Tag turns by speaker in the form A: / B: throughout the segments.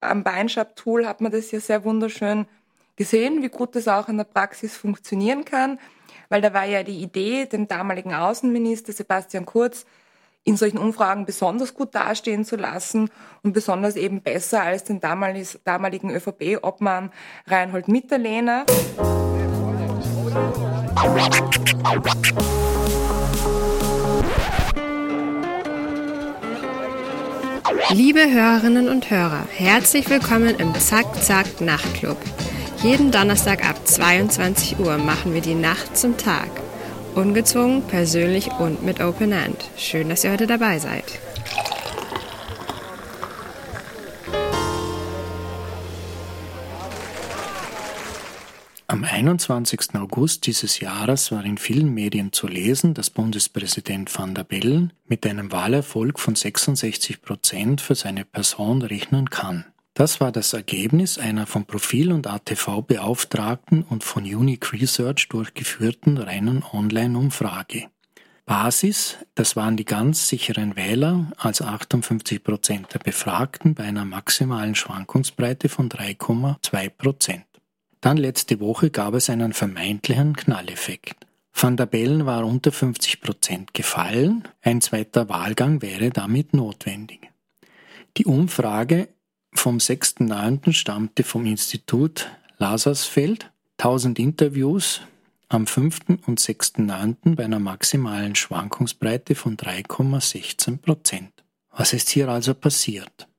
A: Am Beinschab-Tool hat man das ja sehr wunderschön gesehen, wie gut das auch in der Praxis funktionieren kann, weil da war ja die Idee, den damaligen Außenminister Sebastian Kurz in solchen Umfragen besonders gut dastehen zu lassen und besonders eben besser als den damaligen ÖVP-Obmann Reinhold Mitterlehner.
B: Liebe Hörerinnen und Hörer, herzlich willkommen im Zack Zack Nachtclub. Jeden Donnerstag ab 22 Uhr machen wir die Nacht zum Tag. Ungezwungen, persönlich und mit Open End. Schön, dass ihr heute dabei seid.
C: 21. August dieses Jahres war in vielen Medien zu lesen, dass Bundespräsident van der Bellen mit einem Wahlerfolg von 66 Prozent für seine Person rechnen kann. Das war das Ergebnis einer vom Profil und ATV beauftragten und von Unique Research durchgeführten reinen Online-Umfrage. Basis, das waren die ganz sicheren Wähler, also 58 Prozent der Befragten bei einer maximalen Schwankungsbreite von 3,2 Prozent. Dann letzte Woche gab es einen vermeintlichen Knalleffekt. Van der Bellen war unter 50 Prozent gefallen, ein zweiter Wahlgang wäre damit notwendig. Die Umfrage vom 6.9. stammte vom Institut Lasarsfeld, 1000 Interviews am 5. und 6.9. bei einer maximalen Schwankungsbreite von 3,16 Prozent. Was ist hier also passiert?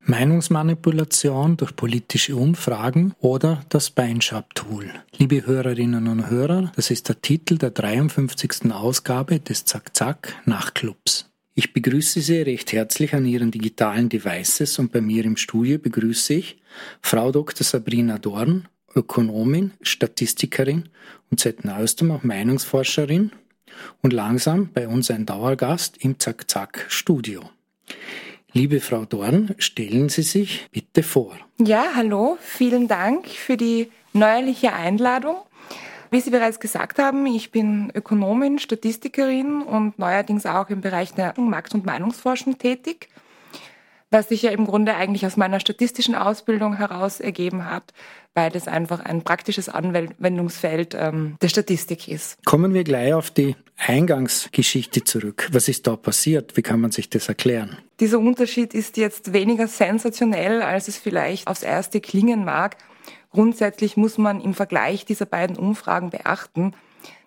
C: Meinungsmanipulation durch politische Umfragen oder das Beinschab-Tool. Liebe Hörerinnen und Hörer, das ist der Titel der 53. Ausgabe des Zack-Zack Nachtclubs. Ich begrüße Sie recht herzlich an Ihren digitalen Devices und bei mir im Studio begrüße ich Frau Dr. Sabrina Dorn, Ökonomin, Statistikerin und seit neuestem auch Meinungsforscherin und langsam bei uns ein Dauergast im Zack-Zack-Studio. Liebe Frau Dorn, stellen Sie sich bitte vor.
A: Ja, hallo, vielen Dank für die neuerliche Einladung. Wie Sie bereits gesagt haben, ich bin Ökonomin, Statistikerin und neuerdings auch im Bereich der Markt- und Meinungsforschung tätig, was sich ja im Grunde eigentlich aus meiner statistischen Ausbildung heraus ergeben hat, weil das einfach ein praktisches Anwendungsfeld ähm, der Statistik ist.
C: Kommen wir gleich auf die Eingangsgeschichte zurück. Was ist da passiert? Wie kann man sich das erklären?
A: Dieser Unterschied ist jetzt weniger sensationell, als es vielleicht aufs erste klingen mag. Grundsätzlich muss man im Vergleich dieser beiden Umfragen beachten,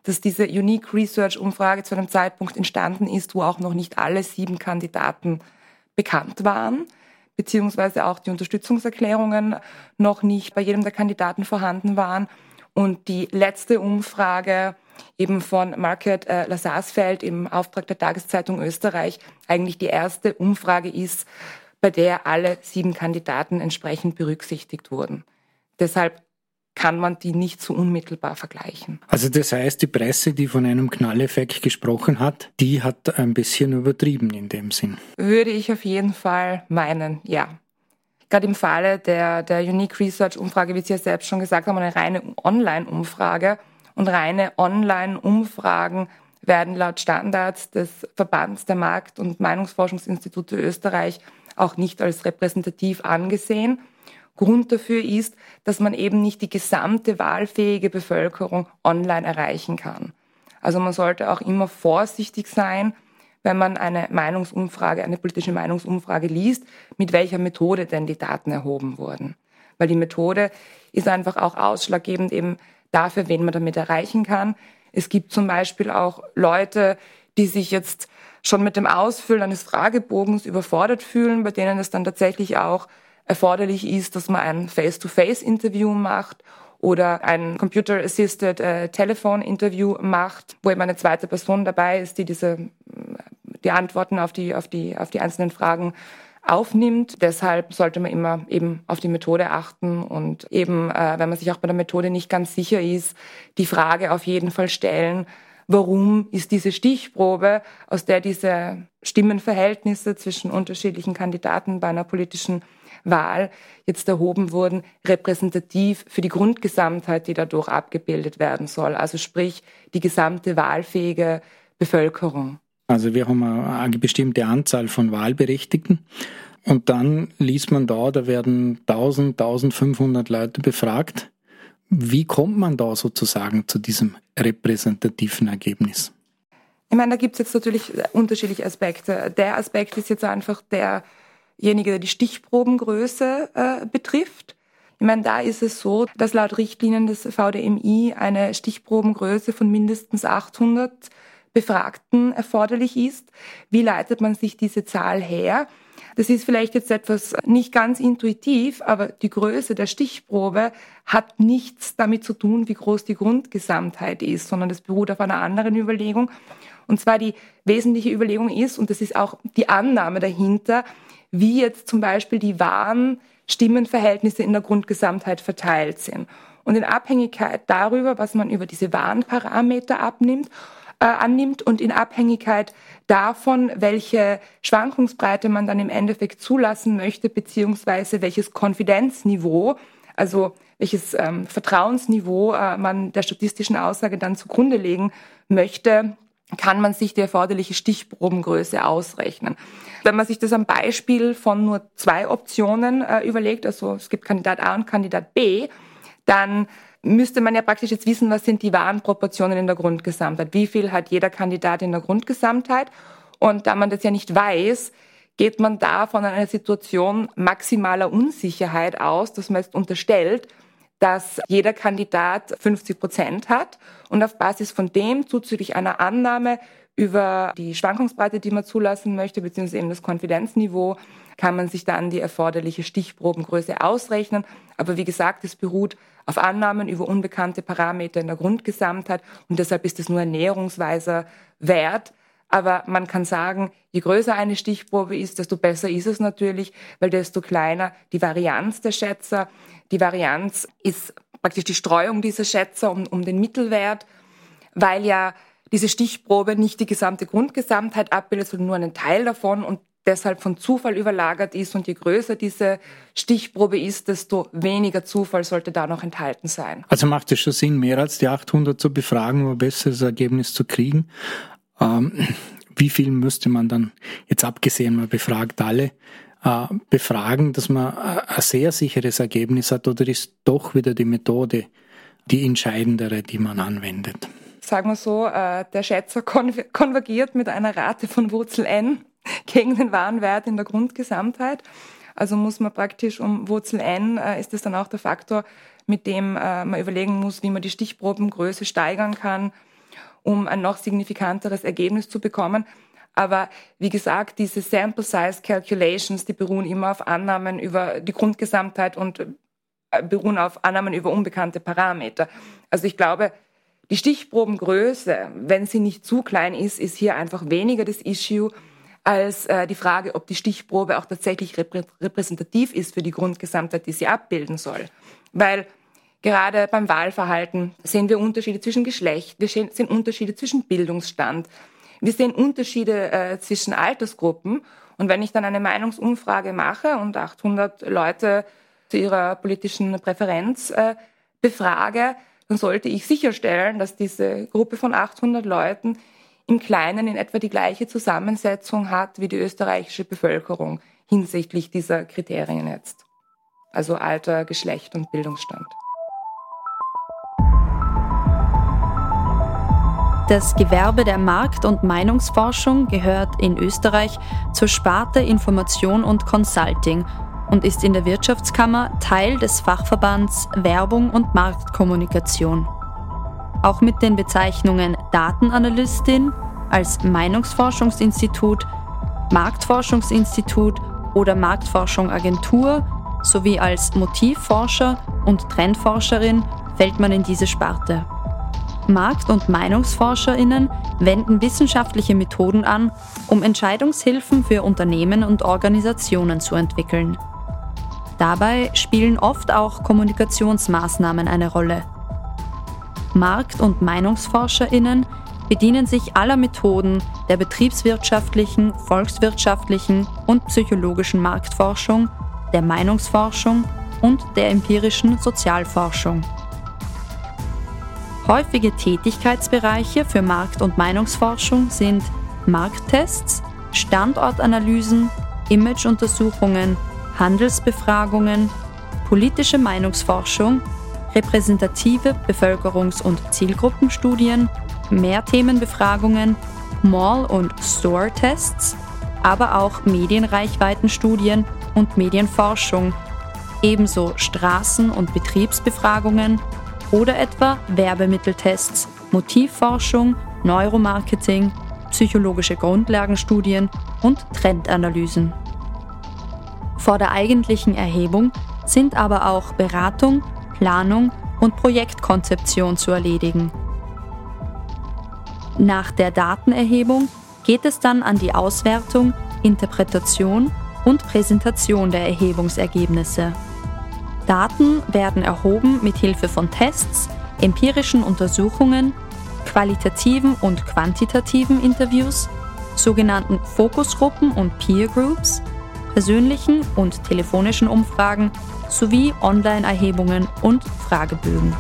A: dass diese Unique Research Umfrage zu einem Zeitpunkt entstanden ist, wo auch noch nicht alle sieben Kandidaten bekannt waren, beziehungsweise auch die Unterstützungserklärungen noch nicht bei jedem der Kandidaten vorhanden waren. Und die letzte Umfrage eben von Market äh, Lasarsfeld im Auftrag der Tageszeitung Österreich eigentlich die erste Umfrage ist, bei der alle sieben Kandidaten entsprechend berücksichtigt wurden. Deshalb kann man die nicht so unmittelbar vergleichen.
C: Also das heißt, die Presse, die von einem Knalleffekt gesprochen hat, die hat ein bisschen übertrieben in dem Sinn.
A: Würde ich auf jeden Fall meinen, ja. Gerade im Falle der, der Unique Research Umfrage, wie Sie ja selbst schon gesagt haben, eine reine Online-Umfrage, und reine Online-Umfragen werden laut Standards des Verbands der Markt- und Meinungsforschungsinstitute Österreich auch nicht als repräsentativ angesehen. Grund dafür ist, dass man eben nicht die gesamte wahlfähige Bevölkerung online erreichen kann. Also man sollte auch immer vorsichtig sein, wenn man eine Meinungsumfrage, eine politische Meinungsumfrage liest, mit welcher Methode denn die Daten erhoben wurden. Weil die Methode ist einfach auch ausschlaggebend eben dafür, wen man damit erreichen kann. Es gibt zum Beispiel auch Leute, die sich jetzt schon mit dem Ausfüllen eines Fragebogens überfordert fühlen, bei denen es dann tatsächlich auch erforderlich ist, dass man ein Face-to-Face-Interview macht oder ein Computer-Assisted äh, Telefon-Interview macht, wo eben eine zweite Person dabei ist, die diese die Antworten auf die auf die auf die einzelnen Fragen aufnimmt. Deshalb sollte man immer eben auf die Methode achten und eben, äh, wenn man sich auch bei der Methode nicht ganz sicher ist, die Frage auf jeden Fall stellen, warum ist diese Stichprobe, aus der diese Stimmenverhältnisse zwischen unterschiedlichen Kandidaten bei einer politischen Wahl jetzt erhoben wurden, repräsentativ für die Grundgesamtheit, die dadurch abgebildet werden soll. Also sprich die gesamte wahlfähige Bevölkerung.
C: Also wir haben eine bestimmte Anzahl von Wahlberechtigten Und dann liest man da, da werden 1000, 1500 Leute befragt. Wie kommt man da sozusagen zu diesem repräsentativen Ergebnis?
A: Ich meine, da gibt es jetzt natürlich unterschiedliche Aspekte. Der Aspekt ist jetzt einfach derjenige, der die Stichprobengröße äh, betrifft. Ich meine, da ist es so, dass laut Richtlinien des VDMI eine Stichprobengröße von mindestens 800 Befragten erforderlich ist. Wie leitet man sich diese Zahl her? Das ist vielleicht jetzt etwas nicht ganz intuitiv, aber die Größe der Stichprobe hat nichts damit zu tun, wie groß die Grundgesamtheit ist, sondern das beruht auf einer anderen Überlegung. Und zwar die wesentliche Überlegung ist, und das ist auch die Annahme dahinter, wie jetzt zum Beispiel die wahren Stimmenverhältnisse in der Grundgesamtheit verteilt sind. Und in Abhängigkeit darüber, was man über diese wahren Parameter abnimmt, äh, annimmt und in Abhängigkeit davon, welche Schwankungsbreite man dann im Endeffekt zulassen möchte, beziehungsweise welches Konfidenzniveau, also welches ähm, Vertrauensniveau äh, man der statistischen Aussage dann zugrunde legen möchte, kann man sich die erforderliche Stichprobengröße ausrechnen. Wenn man sich das am Beispiel von nur zwei Optionen äh, überlegt, also es gibt Kandidat A und Kandidat B, dann müsste man ja praktisch jetzt wissen, was sind die wahren Proportionen in der Grundgesamtheit. Wie viel hat jeder Kandidat in der Grundgesamtheit? Und da man das ja nicht weiß, geht man da von einer Situation maximaler Unsicherheit aus, dass man jetzt unterstellt, dass jeder Kandidat 50 Prozent hat und auf Basis von dem zuzüglich einer Annahme über die Schwankungsbreite, die man zulassen möchte, beziehungsweise eben das Konfidenzniveau, kann man sich dann die erforderliche Stichprobengröße ausrechnen. Aber wie gesagt, es beruht auf Annahmen über unbekannte Parameter in der Grundgesamtheit und deshalb ist es nur ein Wert. Aber man kann sagen, je größer eine Stichprobe ist, desto besser ist es natürlich, weil desto kleiner die Varianz der Schätzer. Die Varianz ist praktisch die Streuung dieser Schätzer um, um den Mittelwert, weil ja diese Stichprobe nicht die gesamte Grundgesamtheit abbildet, sondern nur einen Teil davon und deshalb von Zufall überlagert ist. Und je größer diese Stichprobe ist, desto weniger Zufall sollte da noch enthalten sein.
C: Also macht es schon Sinn, mehr als die 800 zu befragen, um ein besseres Ergebnis zu kriegen. Ähm, wie viel müsste man dann, jetzt abgesehen, man befragt alle, äh, befragen, dass man ein sehr sicheres Ergebnis hat oder ist doch wieder die Methode die entscheidendere, die man anwendet?
A: Sagen wir so, äh, der Schätzer konvergiert mit einer Rate von Wurzel n gegen den wahren Wert in der Grundgesamtheit. Also muss man praktisch um Wurzel n, äh, ist das dann auch der Faktor, mit dem man überlegen muss, wie man die Stichprobengröße steigern kann, um ein noch signifikanteres Ergebnis zu bekommen. Aber wie gesagt, diese Sample Size Calculations, die beruhen immer auf Annahmen über die Grundgesamtheit und äh, beruhen auf Annahmen über unbekannte Parameter. Also ich glaube, die Stichprobengröße, wenn sie nicht zu klein ist, ist hier einfach weniger das Issue als äh, die Frage, ob die Stichprobe auch tatsächlich reprä repräsentativ ist für die Grundgesamtheit, die sie abbilden soll. Weil gerade beim Wahlverhalten sehen wir Unterschiede zwischen Geschlecht, wir sehen Unterschiede zwischen Bildungsstand, wir sehen Unterschiede äh, zwischen Altersgruppen. Und wenn ich dann eine Meinungsumfrage mache und 800 Leute zu ihrer politischen Präferenz äh, befrage, dann sollte ich sicherstellen, dass diese Gruppe von 800 Leuten im Kleinen in etwa die gleiche Zusammensetzung hat wie die österreichische Bevölkerung hinsichtlich dieser Kriterien jetzt. Also Alter, Geschlecht und Bildungsstand.
D: Das Gewerbe der Markt- und Meinungsforschung gehört in Österreich zur Sparte Information und Consulting und ist in der Wirtschaftskammer Teil des Fachverbands Werbung und Marktkommunikation. Auch mit den Bezeichnungen Datenanalystin als Meinungsforschungsinstitut, Marktforschungsinstitut oder Marktforschungagentur sowie als Motivforscher und Trendforscherin fällt man in diese Sparte. Markt- und Meinungsforscherinnen wenden wissenschaftliche Methoden an, um Entscheidungshilfen für Unternehmen und Organisationen zu entwickeln. Dabei spielen oft auch Kommunikationsmaßnahmen eine Rolle. Markt- und Meinungsforscherinnen bedienen sich aller Methoden der betriebswirtschaftlichen, volkswirtschaftlichen und psychologischen Marktforschung, der Meinungsforschung und der empirischen Sozialforschung. Häufige Tätigkeitsbereiche für Markt- und Meinungsforschung sind Markttests, Standortanalysen, Imageuntersuchungen, Handelsbefragungen, politische Meinungsforschung, repräsentative Bevölkerungs- und Zielgruppenstudien, Mehrthemenbefragungen, Mall- und Store-Tests, aber auch Medienreichweitenstudien und Medienforschung, ebenso Straßen- und Betriebsbefragungen oder etwa Werbemitteltests, Motivforschung, Neuromarketing, psychologische Grundlagenstudien und Trendanalysen. Vor der eigentlichen Erhebung sind aber auch Beratung, Planung und Projektkonzeption zu erledigen. Nach der Datenerhebung geht es dann an die Auswertung, Interpretation und Präsentation der Erhebungsergebnisse. Daten werden erhoben mit Hilfe von Tests, empirischen Untersuchungen, qualitativen und quantitativen Interviews, sogenannten Fokusgruppen und Peer Groups, persönlichen und telefonischen Umfragen sowie Online-Erhebungen und Fragebögen.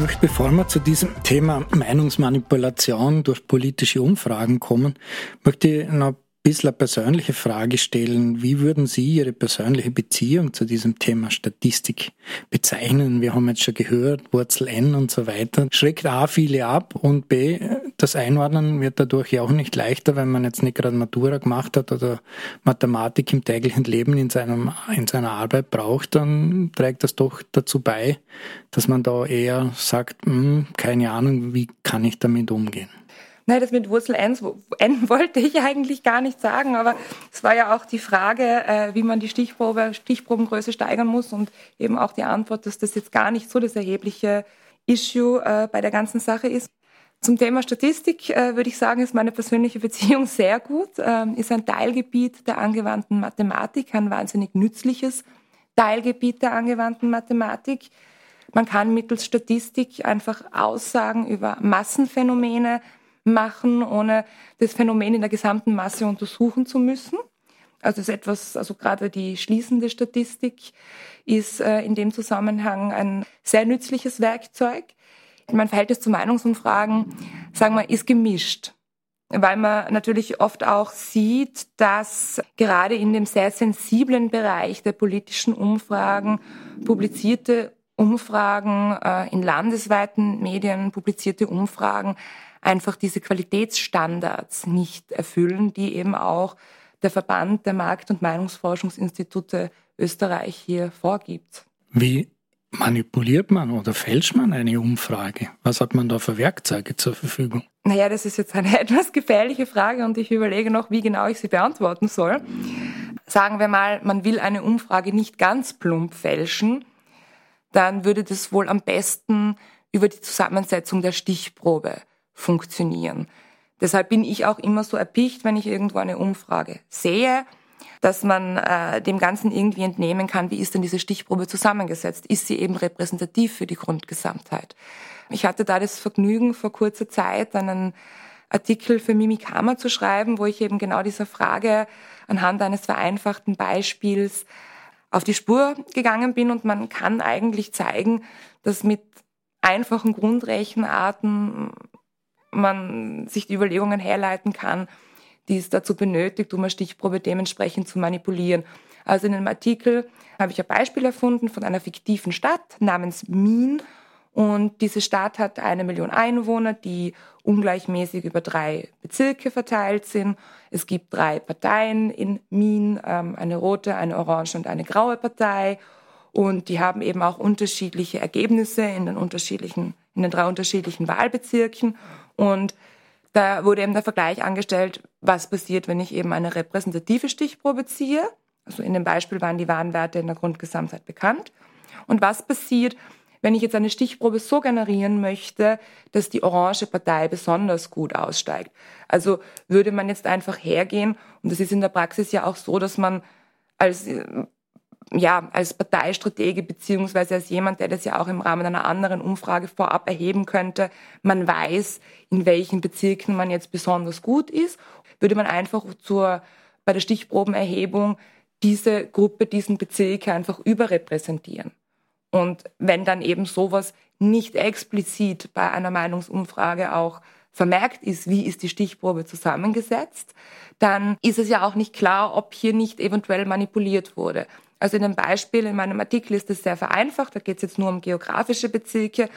C: Möchte, bevor wir zu diesem Thema Meinungsmanipulation durch politische Umfragen kommen, möchte ich noch bisschen eine persönliche Frage stellen. Wie würden Sie Ihre persönliche Beziehung zu diesem Thema Statistik bezeichnen? Wir haben jetzt schon gehört, Wurzel N und so weiter. Schreckt A viele ab und B, das Einordnen wird dadurch ja auch nicht leichter, wenn man jetzt nicht gerade Matura gemacht hat oder Mathematik im täglichen Leben in, seinem, in seiner Arbeit braucht, dann trägt das doch dazu bei, dass man da eher sagt, hm, keine Ahnung, wie kann ich damit umgehen?
A: Nein, das mit Wurzel N, N wollte ich eigentlich gar nicht sagen, aber es war ja auch die Frage, äh, wie man die Stichprobe, Stichprobengröße steigern muss und eben auch die Antwort, dass das jetzt gar nicht so das erhebliche Issue äh, bei der ganzen Sache ist. Zum Thema Statistik äh, würde ich sagen, ist meine persönliche Beziehung sehr gut, ähm, ist ein Teilgebiet der angewandten Mathematik, ein wahnsinnig nützliches Teilgebiet der angewandten Mathematik. Man kann mittels Statistik einfach Aussagen über Massenphänomene machen, ohne das Phänomen in der gesamten Masse untersuchen zu müssen. Also ist etwas, also gerade die schließende Statistik ist äh, in dem Zusammenhang ein sehr nützliches Werkzeug. Mein Verhältnis zu Meinungsumfragen, sagen wir, ist gemischt weil man natürlich oft auch sieht, dass gerade in dem sehr sensiblen Bereich der politischen Umfragen publizierte Umfragen äh, in landesweiten Medien, publizierte Umfragen einfach diese Qualitätsstandards nicht erfüllen, die eben auch der Verband der Markt- und Meinungsforschungsinstitute Österreich hier vorgibt.
C: Wie manipuliert man oder fälscht man eine Umfrage? Was hat man da für Werkzeuge zur Verfügung?
A: Naja, das ist jetzt eine etwas gefährliche Frage und ich überlege noch, wie genau ich sie beantworten soll. Sagen wir mal, man will eine Umfrage nicht ganz plump fälschen, dann würde das wohl am besten über die Zusammensetzung der Stichprobe funktionieren. Deshalb bin ich auch immer so erpicht, wenn ich irgendwo eine Umfrage sehe, dass man äh, dem Ganzen irgendwie entnehmen kann, wie ist denn diese Stichprobe zusammengesetzt? Ist sie eben repräsentativ für die Grundgesamtheit? Ich hatte da das Vergnügen, vor kurzer Zeit einen Artikel für Mimikama zu schreiben, wo ich eben genau dieser Frage anhand eines vereinfachten Beispiels auf die Spur gegangen bin und man kann eigentlich zeigen, dass mit einfachen Grundrechenarten man sich die Überlegungen herleiten kann, die es dazu benötigt, um eine Stichprobe dementsprechend zu manipulieren. Also in einem Artikel habe ich ein Beispiel erfunden von einer fiktiven Stadt namens Min. Und diese Stadt hat eine Million Einwohner, die ungleichmäßig über drei Bezirke verteilt sind. Es gibt drei Parteien in Min, ähm, eine rote, eine orange und eine graue Partei. Und die haben eben auch unterschiedliche Ergebnisse in den unterschiedlichen, in den drei unterschiedlichen Wahlbezirken. Und da wurde eben der Vergleich angestellt, was passiert, wenn ich eben eine repräsentative Stichprobe ziehe. Also in dem Beispiel waren die Warenwerte in der Grundgesamtheit bekannt. Und was passiert, wenn ich jetzt eine Stichprobe so generieren möchte, dass die orange Partei besonders gut aussteigt. Also würde man jetzt einfach hergehen, und das ist in der Praxis ja auch so, dass man als ja, als Parteistratege beziehungsweise als jemand, der das ja auch im Rahmen einer anderen Umfrage vorab erheben könnte, man weiß, in welchen Bezirken man jetzt besonders gut ist, würde man einfach zur, bei der Stichprobenerhebung diese Gruppe, diesen Bezirk einfach überrepräsentieren. Und wenn dann eben sowas nicht explizit bei einer Meinungsumfrage auch vermerkt ist, wie ist die Stichprobe zusammengesetzt, dann ist es ja auch nicht klar, ob hier nicht eventuell manipuliert wurde. Also in dem Beispiel in meinem Artikel ist es sehr vereinfacht, da geht es jetzt nur um geografische Bezirke.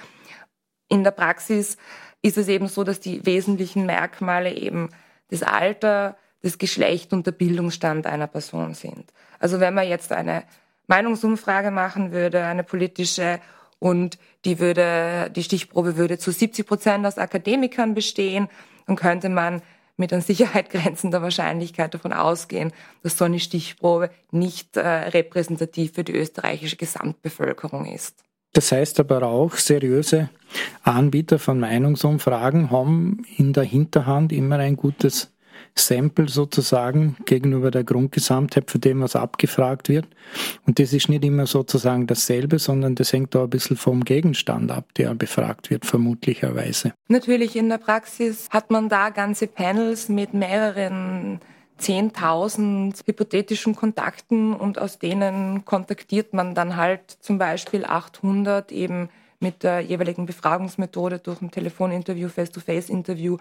A: In der Praxis ist es eben so, dass die wesentlichen Merkmale eben das Alter, das Geschlecht und der Bildungsstand einer Person sind. Also wenn man jetzt eine Meinungsumfrage machen würde, eine politische, und die würde, die Stichprobe würde zu 70 Prozent aus Akademikern bestehen, dann könnte man mit an Sicherheit grenzender Wahrscheinlichkeit davon ausgehen, dass so eine Stichprobe nicht äh, repräsentativ für die österreichische Gesamtbevölkerung ist.
C: Das heißt aber auch, seriöse Anbieter von Meinungsumfragen haben in der Hinterhand immer ein gutes Sample sozusagen gegenüber der Grundgesamtheit für dem, was abgefragt wird. Und das ist nicht immer sozusagen dasselbe, sondern das hängt da ein bisschen vom Gegenstand ab, der befragt wird, vermutlicherweise.
A: Natürlich in der Praxis hat man da ganze Panels mit mehreren 10.000 hypothetischen Kontakten und aus denen kontaktiert man dann halt zum Beispiel 800 eben mit der jeweiligen Befragungsmethode durch ein Telefoninterview, Face-to-Face-Interview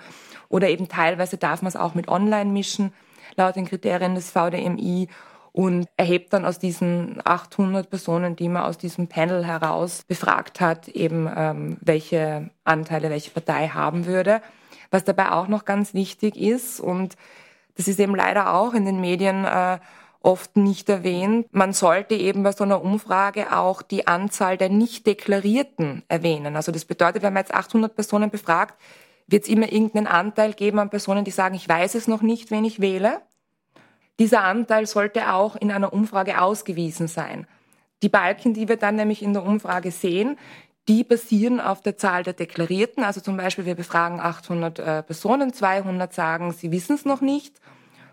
A: oder eben teilweise darf man es auch mit Online mischen, laut den Kriterien des VDMI und erhebt dann aus diesen 800 Personen, die man aus diesem Panel heraus befragt hat, eben ähm, welche Anteile welche Partei haben würde. Was dabei auch noch ganz wichtig ist und das ist eben leider auch in den Medien äh, oft nicht erwähnt. Man sollte eben bei so einer Umfrage auch die Anzahl der nicht deklarierten erwähnen. Also das bedeutet, wenn man jetzt 800 Personen befragt, wird es immer irgendeinen Anteil geben an Personen, die sagen, ich weiß es noch nicht, wen ich wähle. Dieser Anteil sollte auch in einer Umfrage ausgewiesen sein. Die Balken, die wir dann nämlich in der Umfrage sehen, die basieren auf der Zahl der Deklarierten. Also zum Beispiel, wir befragen 800 äh, Personen, 200 sagen, sie wissen es noch nicht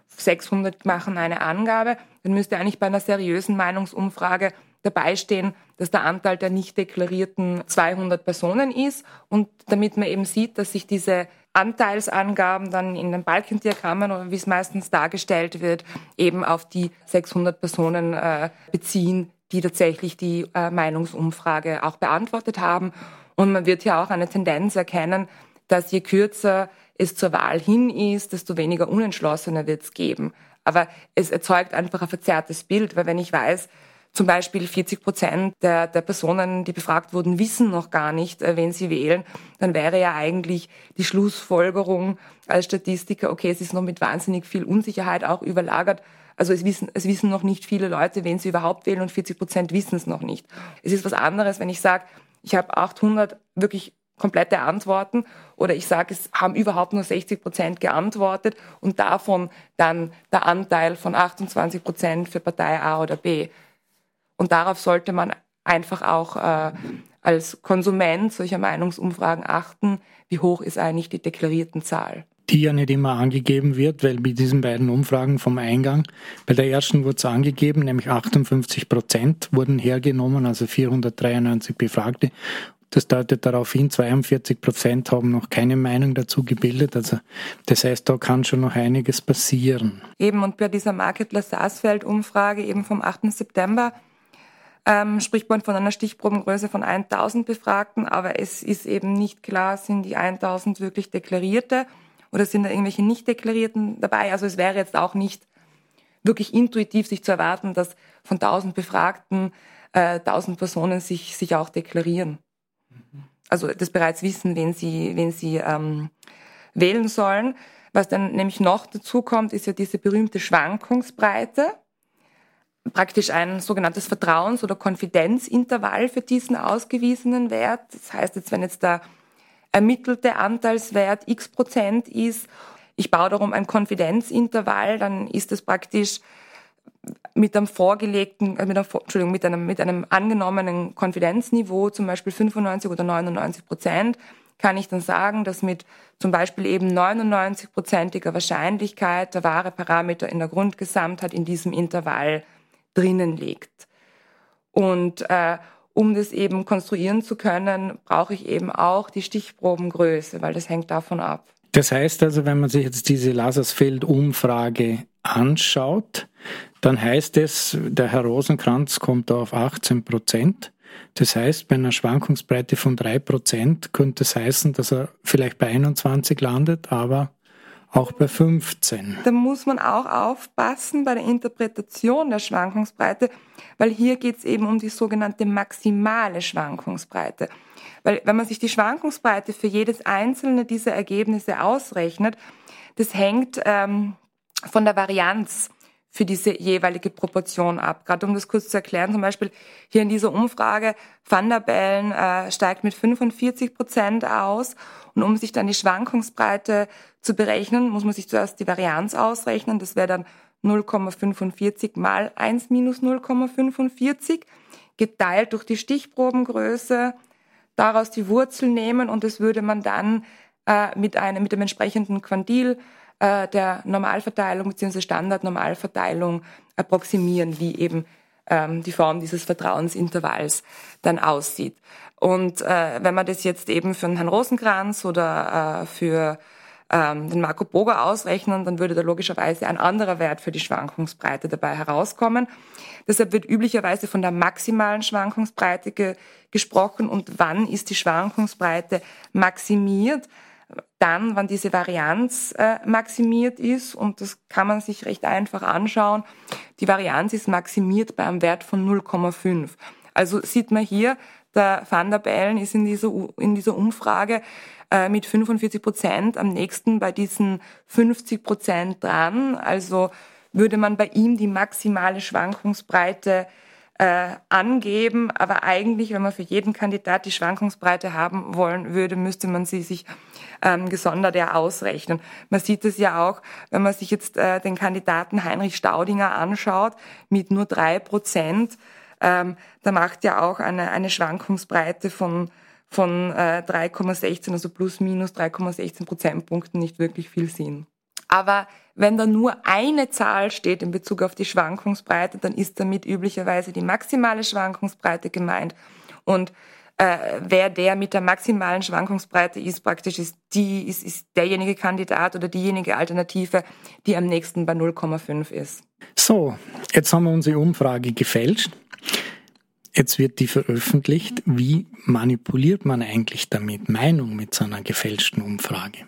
A: 600 machen eine Angabe, dann müsste eigentlich bei einer seriösen Meinungsumfrage dabei stehen, dass der Anteil der nicht deklarierten 200 Personen ist und damit man eben sieht, dass sich diese Anteilsangaben dann in den Balkendiagrammen oder wie es meistens dargestellt wird, eben auf die 600 Personen äh, beziehen, die tatsächlich die äh, Meinungsumfrage auch beantwortet haben. Und man wird hier auch eine Tendenz erkennen, dass je kürzer es zur Wahl hin ist, desto weniger Unentschlossener wird es geben. Aber es erzeugt einfach ein verzerrtes Bild, weil wenn ich weiß, zum Beispiel 40 Prozent der, der Personen, die befragt wurden, wissen noch gar nicht, äh, wen sie wählen, dann wäre ja eigentlich die Schlussfolgerung als Statistiker, okay, es ist noch mit wahnsinnig viel Unsicherheit auch überlagert. Also es wissen, es wissen noch nicht viele Leute, wen sie überhaupt wählen und 40 Prozent wissen es noch nicht. Es ist was anderes, wenn ich sage, ich habe 800 wirklich komplette Antworten oder ich sage, es haben überhaupt nur 60 Prozent geantwortet und davon dann der Anteil von 28 Prozent für Partei A oder B. Und darauf sollte man einfach auch äh, als Konsument solcher Meinungsumfragen achten, wie hoch ist eigentlich die deklarierten Zahl
C: die ja nicht immer angegeben wird, weil bei diesen beiden Umfragen vom Eingang, bei der ersten wurde es angegeben, nämlich 58 Prozent wurden hergenommen, also 493 Befragte. Das deutet darauf hin, 42 Prozent haben noch keine Meinung dazu gebildet. Also das heißt, da kann schon noch einiges passieren.
A: Eben und bei dieser Market Sarsfeld-Umfrage eben vom 8. September ähm, spricht man von einer Stichprobengröße von 1000 Befragten, aber es ist eben nicht klar, sind die 1000 wirklich deklarierte oder sind da irgendwelche nicht deklarierten dabei. Also es wäre jetzt auch nicht wirklich intuitiv sich zu erwarten, dass von 1000 Befragten äh, 1000 Personen sich, sich auch deklarieren also das bereits wissen, wen sie, wen sie ähm, wählen sollen. Was dann nämlich noch dazu kommt, ist ja diese berühmte Schwankungsbreite. Praktisch ein sogenanntes Vertrauens- oder Konfidenzintervall für diesen ausgewiesenen Wert. Das heißt jetzt, wenn jetzt der ermittelte Anteilswert x Prozent ist, ich baue darum ein Konfidenzintervall, dann ist es praktisch mit einem vorgelegten, äh, mit einem, Entschuldigung, mit einem, mit einem angenommenen Konfidenzniveau, zum Beispiel 95 oder 99 Prozent, kann ich dann sagen, dass mit zum Beispiel eben 99-prozentiger Wahrscheinlichkeit der wahre Parameter in der Grundgesamtheit in diesem Intervall drinnen liegt. Und äh, um das eben konstruieren zu können, brauche ich eben auch die Stichprobengröße, weil das hängt davon ab.
C: Das heißt also, wenn man sich jetzt diese Lasersfeld-Umfrage anschaut, dann heißt es, der Herr Rosenkranz kommt auf 18 Prozent. Das heißt, bei einer Schwankungsbreite von 3% könnte es heißen, dass er vielleicht bei 21 landet, aber auch bei 15.
A: Da muss man auch aufpassen bei der Interpretation der Schwankungsbreite, weil hier geht es eben um die sogenannte maximale Schwankungsbreite. Weil wenn man sich die Schwankungsbreite für jedes einzelne dieser Ergebnisse ausrechnet, das hängt ähm, von der Varianz für diese jeweilige Proportion ab. Gerade um das kurz zu erklären, zum Beispiel hier in dieser Umfrage, Van der Bellen äh, steigt mit 45 Prozent aus und um sich dann die Schwankungsbreite zu berechnen, muss man sich zuerst die Varianz ausrechnen. Das wäre dann 0,45 mal 1 minus 0,45 geteilt durch die Stichprobengröße, daraus die Wurzel nehmen und das würde man dann äh, mit, einem, mit dem entsprechenden Quantil äh, der Normalverteilung bzw. Standardnormalverteilung approximieren, wie eben ähm, die Form dieses Vertrauensintervalls dann aussieht. Und äh, wenn man das jetzt eben für einen Herrn Rosenkranz oder äh, für ähm, den Marco Boger ausrechnen, dann würde da logischerweise ein anderer Wert für die Schwankungsbreite dabei herauskommen. Deshalb wird üblicherweise von der maximalen Schwankungsbreite ge gesprochen und wann ist die Schwankungsbreite maximiert? Dann, wann diese Varianz äh, maximiert ist, und das kann man sich recht einfach anschauen, die Varianz ist maximiert bei einem Wert von 0,5. Also sieht man hier, der Van der Bellen ist in dieser, in dieser Umfrage äh, mit 45 Prozent am nächsten bei diesen 50 Prozent dran. Also würde man bei ihm die maximale Schwankungsbreite äh, angeben, aber eigentlich, wenn man für jeden Kandidat die Schwankungsbreite haben wollen würde, müsste man sie sich ähm, gesondert ja ausrechnen. Man sieht es ja auch, wenn man sich jetzt äh, den Kandidaten Heinrich Staudinger anschaut, mit nur drei Prozent, ähm, da macht ja auch eine, eine Schwankungsbreite von von äh, 3,16, also plus minus 3,16 Prozentpunkten nicht wirklich viel Sinn. Aber wenn da nur eine Zahl steht in Bezug auf die Schwankungsbreite, dann ist damit üblicherweise die maximale Schwankungsbreite gemeint. Und äh, wer der mit der maximalen Schwankungsbreite ist, praktisch ist die, ist, ist derjenige Kandidat oder diejenige Alternative, die am nächsten bei 0,5 ist.
C: So, jetzt haben wir unsere Umfrage gefälscht. Jetzt wird die veröffentlicht. Wie manipuliert man eigentlich damit Meinung mit so einer gefälschten Umfrage?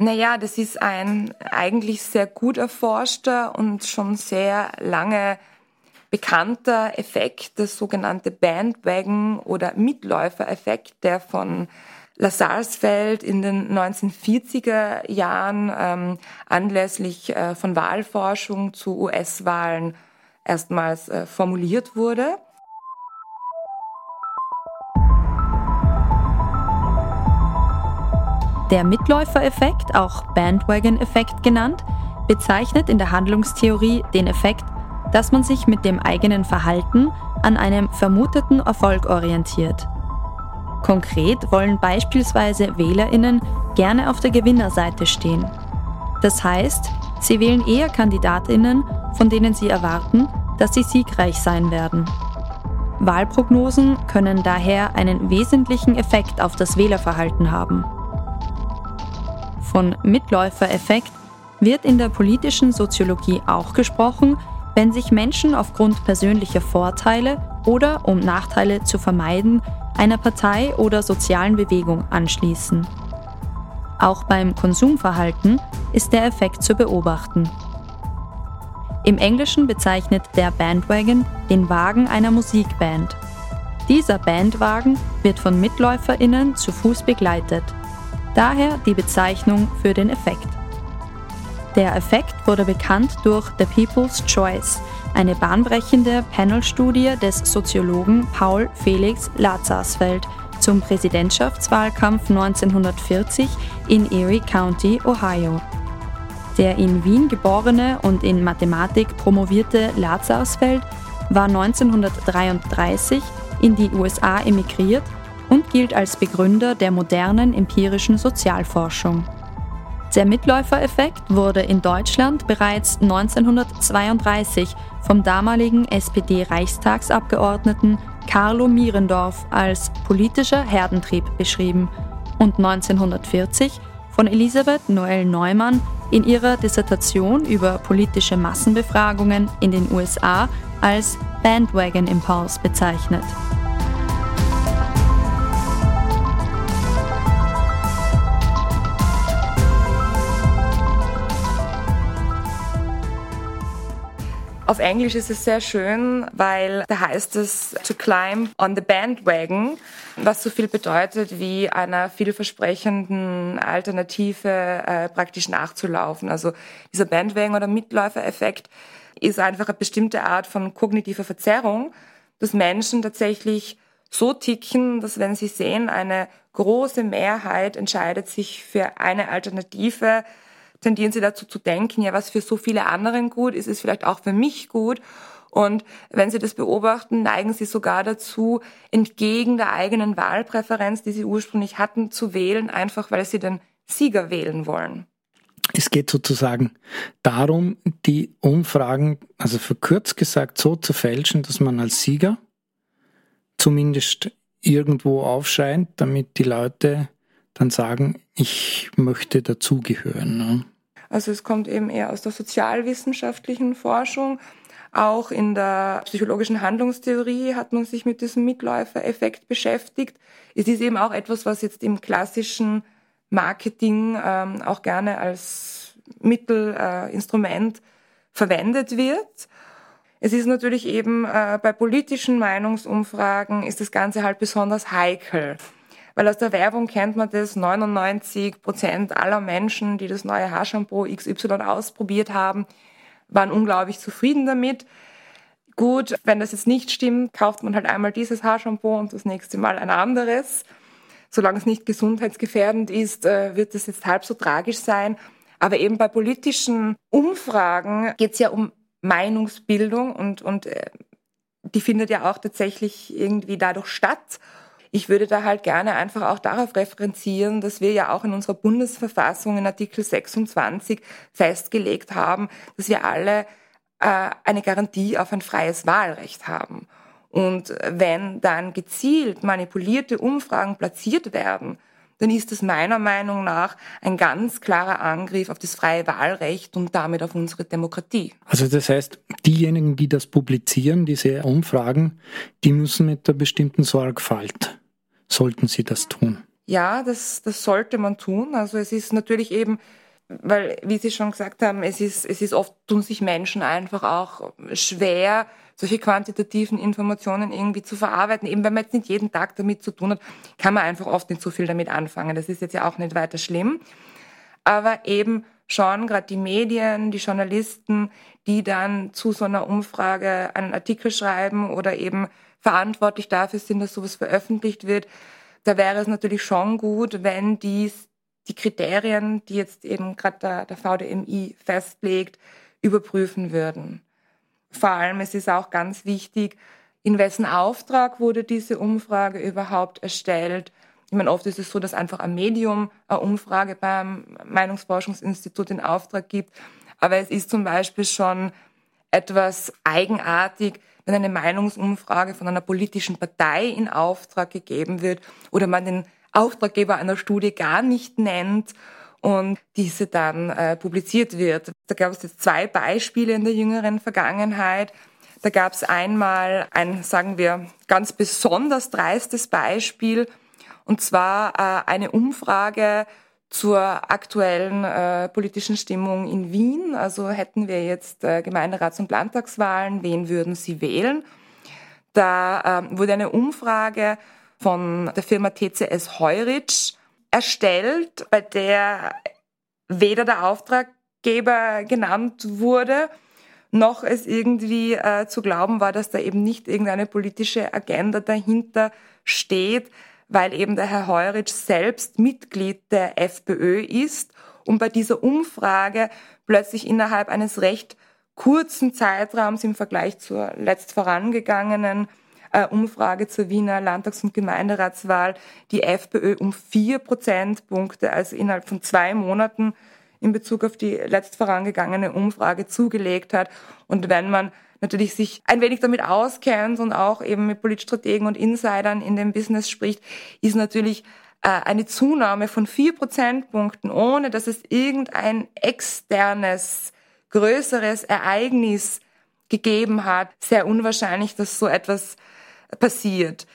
A: Naja, das ist ein eigentlich sehr gut erforschter und schon sehr lange bekannter Effekt, das sogenannte Bandwagon- oder Mitläufereffekt, der von Lassarsfeld in den 1940er Jahren ähm, anlässlich äh, von Wahlforschung zu US-Wahlen erstmals äh, formuliert wurde.
D: Der Mitläufereffekt, auch Bandwagon-Effekt genannt, bezeichnet in der Handlungstheorie den Effekt, dass man sich mit dem eigenen Verhalten an einem vermuteten Erfolg orientiert. Konkret wollen beispielsweise Wählerinnen gerne auf der Gewinnerseite stehen. Das heißt, sie wählen eher Kandidatinnen, von denen sie erwarten, dass sie siegreich sein werden. Wahlprognosen können daher einen wesentlichen Effekt auf das Wählerverhalten haben von Mitläufereffekt wird in der politischen Soziologie auch gesprochen, wenn sich Menschen aufgrund persönlicher Vorteile oder um Nachteile zu vermeiden, einer Partei oder sozialen Bewegung anschließen. Auch beim Konsumverhalten ist der Effekt zu beobachten. Im Englischen bezeichnet der Bandwagon den Wagen einer Musikband. Dieser Bandwagen wird von Mitläuferinnen zu Fuß begleitet. Daher die Bezeichnung für den Effekt. Der Effekt wurde bekannt durch The People's Choice, eine bahnbrechende Panelstudie des Soziologen Paul Felix Lazarsfeld zum Präsidentschaftswahlkampf 1940 in Erie County, Ohio. Der in Wien geborene und in Mathematik promovierte Lazarsfeld war 1933 in die USA emigriert und gilt als Begründer der modernen empirischen Sozialforschung. Der Mitläufereffekt wurde in Deutschland bereits 1932 vom damaligen SPD-Reichstagsabgeordneten Carlo Mierendorf als politischer Herdentrieb beschrieben und 1940 von Elisabeth Noel Neumann in ihrer Dissertation über politische Massenbefragungen in den USA als Bandwagon Impulse bezeichnet.
A: Auf Englisch ist es sehr schön, weil da heißt es to climb on the bandwagon, was so viel bedeutet wie einer vielversprechenden Alternative äh, praktisch nachzulaufen. Also dieser Bandwagon oder Mitläufereffekt ist einfach eine bestimmte Art von kognitiver Verzerrung, dass Menschen tatsächlich so ticken, dass wenn sie sehen, eine große Mehrheit entscheidet sich für eine Alternative, tendieren sie dazu zu denken, ja, was für so viele anderen gut ist, ist vielleicht auch für mich gut. Und wenn Sie das beobachten, neigen Sie sogar dazu, entgegen der eigenen Wahlpräferenz, die Sie ursprünglich hatten, zu wählen, einfach weil Sie den Sieger wählen wollen.
C: Es geht sozusagen darum, die Umfragen, also verkürzt gesagt, so zu fälschen, dass man als Sieger zumindest irgendwo aufscheint, damit die Leute dann sagen, ich möchte dazugehören. Ne?
A: Also es kommt eben eher aus der sozialwissenschaftlichen Forschung. Auch in der psychologischen Handlungstheorie hat man sich mit diesem Mitläufereffekt beschäftigt. Es ist eben auch etwas, was jetzt im klassischen Marketing ähm, auch gerne als Mittel, äh, Instrument verwendet wird. Es ist natürlich eben äh, bei politischen Meinungsumfragen ist das Ganze halt besonders heikel. Weil aus der Werbung kennt man das, 99 Prozent aller Menschen, die das neue Haarshampoo XY ausprobiert haben, waren unglaublich zufrieden damit. Gut, wenn das jetzt nicht stimmt, kauft man halt einmal dieses Haarshampoo und das nächste Mal ein anderes. Solange es nicht gesundheitsgefährdend ist, äh, wird es jetzt halb so tragisch sein. Aber eben bei politischen Umfragen geht es ja um Meinungsbildung und, und äh, die findet ja auch tatsächlich irgendwie dadurch statt ich würde da halt gerne einfach auch darauf referenzieren, dass wir ja auch in unserer Bundesverfassung in Artikel 26 festgelegt haben, dass wir alle äh, eine Garantie auf ein freies Wahlrecht haben. Und wenn dann gezielt manipulierte Umfragen platziert werden, dann ist es meiner Meinung nach ein ganz klarer Angriff auf das freie Wahlrecht und damit auf unsere Demokratie.
C: Also das heißt, diejenigen, die das publizieren, diese Umfragen, die müssen mit der bestimmten Sorgfalt sollten Sie das tun?
A: Ja, das, das sollte man tun. Also es ist natürlich eben, weil, wie Sie schon gesagt haben, es ist, es ist oft, tun sich Menschen einfach auch schwer, solche quantitativen Informationen irgendwie zu verarbeiten. Eben wenn man jetzt nicht jeden Tag damit zu tun hat, kann man einfach oft nicht so viel damit anfangen. Das ist jetzt ja auch nicht weiter schlimm. Aber eben schon gerade die Medien, die Journalisten, die dann zu so einer Umfrage einen Artikel schreiben oder eben verantwortlich dafür sind, dass sowas veröffentlicht wird, da wäre es natürlich schon gut, wenn dies die Kriterien, die jetzt eben gerade der, der VDMI festlegt, überprüfen würden. Vor allem, es ist auch ganz wichtig, in wessen Auftrag wurde diese Umfrage überhaupt erstellt. Ich meine, oft ist es so, dass einfach ein Medium eine Umfrage beim Meinungsforschungsinstitut in Auftrag gibt. Aber es ist zum Beispiel schon etwas eigenartig, wenn eine Meinungsumfrage von einer politischen Partei in Auftrag gegeben wird oder man den Auftraggeber einer Studie gar nicht nennt und diese dann äh, publiziert wird. Da gab es jetzt zwei Beispiele in der jüngeren Vergangenheit. Da gab es einmal ein, sagen wir, ganz besonders dreistes Beispiel, und zwar äh, eine Umfrage zur aktuellen äh, politischen Stimmung in Wien. Also hätten wir jetzt äh, Gemeinderats- und Landtagswahlen, wen würden Sie wählen? Da äh, wurde eine Umfrage von der Firma TCS Heuritsch erstellt, bei der weder der Auftraggeber genannt wurde, noch es irgendwie äh, zu glauben war, dass da eben nicht irgendeine politische Agenda dahinter steht weil eben der Herr Heuritsch selbst Mitglied der FPÖ ist und bei dieser Umfrage plötzlich innerhalb eines recht kurzen Zeitraums im Vergleich zur letzt vorangegangenen äh, Umfrage zur Wiener Landtags- und Gemeinderatswahl die FPÖ um vier Prozentpunkte, also innerhalb von zwei Monaten in Bezug auf die letzt vorangegangene Umfrage zugelegt hat. Und wenn man natürlich sich ein wenig damit auskennt und auch eben mit Politstrategen und Insidern in dem Business spricht, ist natürlich äh, eine Zunahme von vier Prozentpunkten, ohne dass es irgendein externes, größeres Ereignis gegeben hat, sehr unwahrscheinlich, dass so etwas passiert.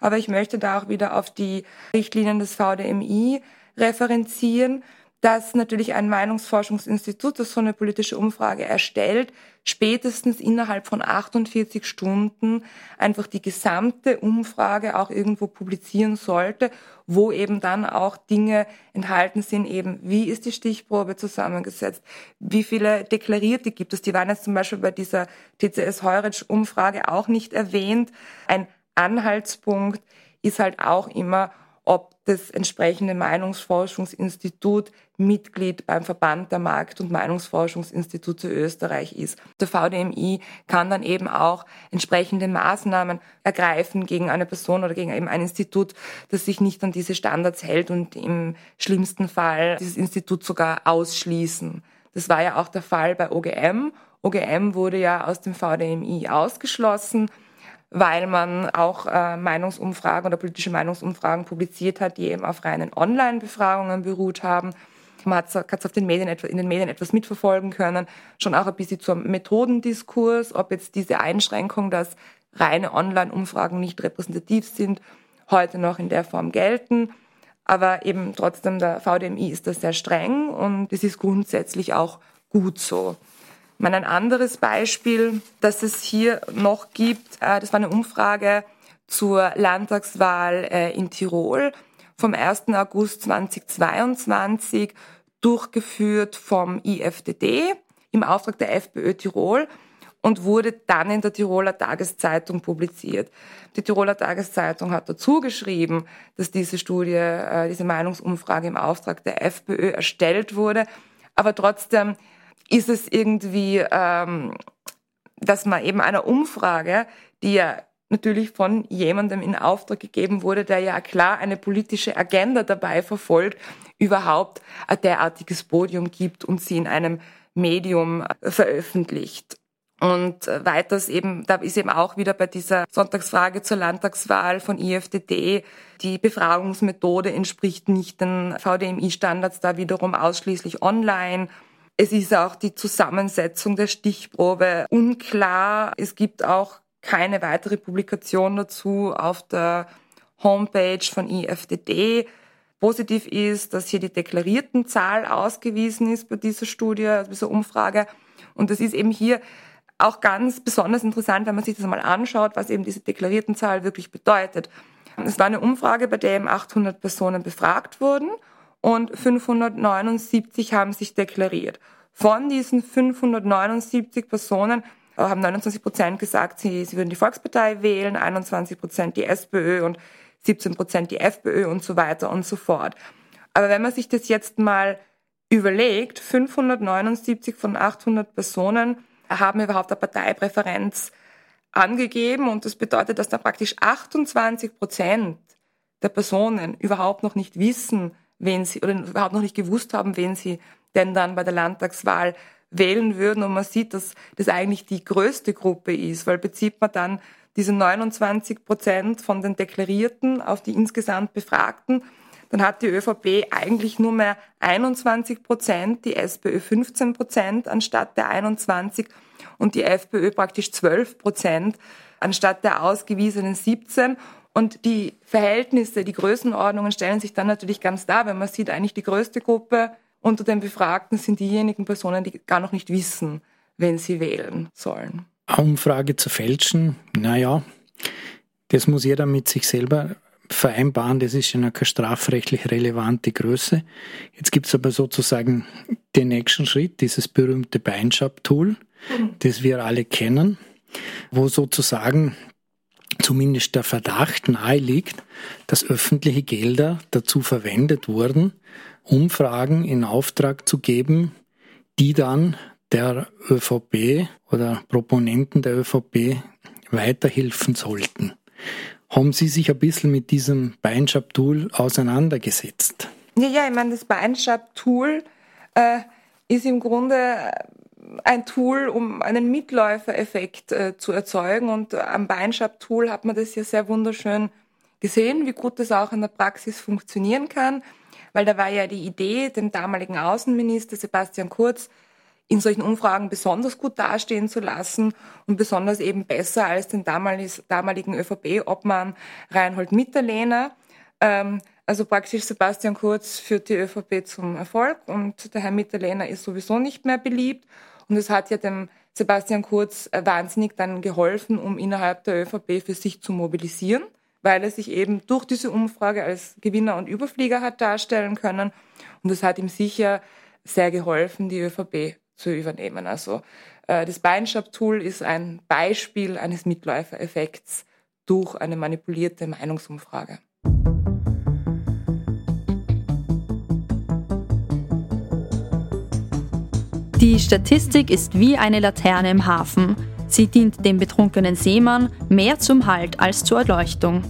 A: Aber ich möchte da auch wieder auf die Richtlinien des VDMI referenzieren, dass natürlich ein Meinungsforschungsinstitut, das so eine politische Umfrage erstellt, spätestens innerhalb von 48 Stunden einfach die gesamte Umfrage auch irgendwo publizieren sollte, wo eben dann auch Dinge enthalten sind, eben wie ist die Stichprobe zusammengesetzt, wie viele Deklarierte gibt es. Die waren jetzt zum Beispiel bei dieser TCS-Heuritsch-Umfrage auch nicht erwähnt. Ein Anhaltspunkt ist halt auch immer, ob das entsprechende Meinungsforschungsinstitut Mitglied beim Verband der Markt- und Meinungsforschungsinstitute Österreich ist. Der VDMI kann dann eben auch entsprechende Maßnahmen ergreifen gegen eine Person oder gegen eben ein Institut, das sich nicht an diese Standards hält und im schlimmsten Fall dieses Institut sogar ausschließen. Das war ja auch der Fall bei OGM. OGM wurde ja aus dem VDMI ausgeschlossen weil man auch äh, Meinungsumfragen oder politische Meinungsumfragen publiziert hat, die eben auf reinen Online-Befragungen beruht haben. Man hat es auf den Medien, in den Medien etwas mitverfolgen können, schon auch ein bisschen zum Methodendiskurs, ob jetzt diese Einschränkung, dass reine Online-Umfragen nicht repräsentativ sind, heute noch in der Form gelten. Aber eben trotzdem, der VDMI ist da sehr streng und es ist grundsätzlich auch gut so meine, ein anderes Beispiel, das es hier noch gibt, äh, das war eine Umfrage zur Landtagswahl äh, in Tirol vom 1. August 2022 durchgeführt vom IFDD im Auftrag der FPÖ Tirol und wurde dann in der Tiroler Tageszeitung publiziert. Die Tiroler Tageszeitung hat dazu geschrieben, dass diese Studie, äh, diese Meinungsumfrage im Auftrag der FPÖ erstellt wurde. Aber trotzdem ist es irgendwie, ähm, dass man eben einer Umfrage, die ja natürlich von jemandem in Auftrag gegeben wurde, der ja klar eine politische Agenda dabei verfolgt, überhaupt ein derartiges Podium gibt und sie in einem Medium veröffentlicht. Und weiters eben, da ist eben auch wieder bei dieser Sonntagsfrage zur Landtagswahl von IFDD, die Befragungsmethode entspricht nicht den VDMI-Standards, da wiederum ausschließlich online. Es ist auch die Zusammensetzung der Stichprobe unklar. Es gibt auch keine weitere Publikation dazu auf der Homepage von IFDD. Positiv ist, dass hier die deklarierten Zahl ausgewiesen ist bei dieser Studie, bei dieser Umfrage. Und das ist eben hier auch ganz besonders interessant, wenn man sich das mal anschaut, was eben diese deklarierten Zahl wirklich bedeutet. Es war eine Umfrage, bei der eben 800 Personen befragt wurden und 579 haben sich deklariert. Von diesen 579 Personen äh, haben 29 Prozent gesagt, sie, sie würden die Volkspartei wählen, 21 Prozent die SPÖ und 17 Prozent die FPÖ und so weiter und so fort. Aber wenn man sich das jetzt mal überlegt, 579 von 800 Personen haben überhaupt eine Parteipräferenz angegeben und das bedeutet, dass da praktisch 28 Prozent der Personen überhaupt noch nicht wissen, wen sie, oder überhaupt noch nicht gewusst haben, wen sie denn dann bei der Landtagswahl wählen würden. Und man sieht, dass das eigentlich die größte Gruppe ist, weil bezieht man dann diese 29 Prozent von den Deklarierten auf die insgesamt Befragten, dann hat die ÖVP eigentlich nur mehr 21 Prozent, die SPÖ 15 Prozent anstatt der 21 und die FPÖ praktisch 12 Prozent anstatt der ausgewiesenen 17. Und die Verhältnisse, die Größenordnungen stellen sich dann natürlich ganz dar, wenn man sieht, eigentlich die größte Gruppe unter den Befragten sind diejenigen Personen, die gar noch nicht wissen, wenn sie wählen sollen.
C: Umfrage zu fälschen, naja, das muss jeder mit sich selber vereinbaren, das ist ja noch keine strafrechtlich relevante Größe. Jetzt gibt es aber sozusagen den nächsten Schritt, dieses berühmte Beinschab-Tool, mhm. das wir alle kennen, wo sozusagen zumindest der Verdacht nahe liegt, dass öffentliche Gelder dazu verwendet wurden, Umfragen in Auftrag zu geben, die dann der ÖVP oder Proponenten der ÖVP weiterhelfen sollten. Haben Sie sich ein bisschen mit diesem Beinschab-Tool auseinandergesetzt?
A: Ja, ja, ich meine, das Beinschab-Tool äh, ist im Grunde ein Tool, um einen Mitläufereffekt äh, zu erzeugen. Und am Beinschab-Tool hat man das ja sehr wunderschön gesehen, wie gut das auch in der Praxis funktionieren kann. Weil da war ja die Idee, den damaligen Außenminister Sebastian Kurz in solchen Umfragen besonders gut dastehen zu lassen und besonders eben besser als den damaligen ÖVP-Obmann Reinhold Mitterlehner. Ähm, also praktisch Sebastian Kurz führt die ÖVP zum Erfolg und der Herr Mitterlehner ist sowieso nicht mehr beliebt. Und es hat ja dem Sebastian Kurz wahnsinnig dann geholfen, um innerhalb der ÖVP für sich zu mobilisieren, weil er sich eben durch diese Umfrage als Gewinner und Überflieger hat darstellen können. Und es hat ihm sicher sehr geholfen, die ÖVP zu übernehmen. Also äh, das Beinschab-Tool ist ein Beispiel eines Mitläufereffekts durch eine manipulierte Meinungsumfrage.
D: Die Statistik ist wie eine Laterne im Hafen. Sie dient dem betrunkenen Seemann mehr zum Halt als zur Erleuchtung.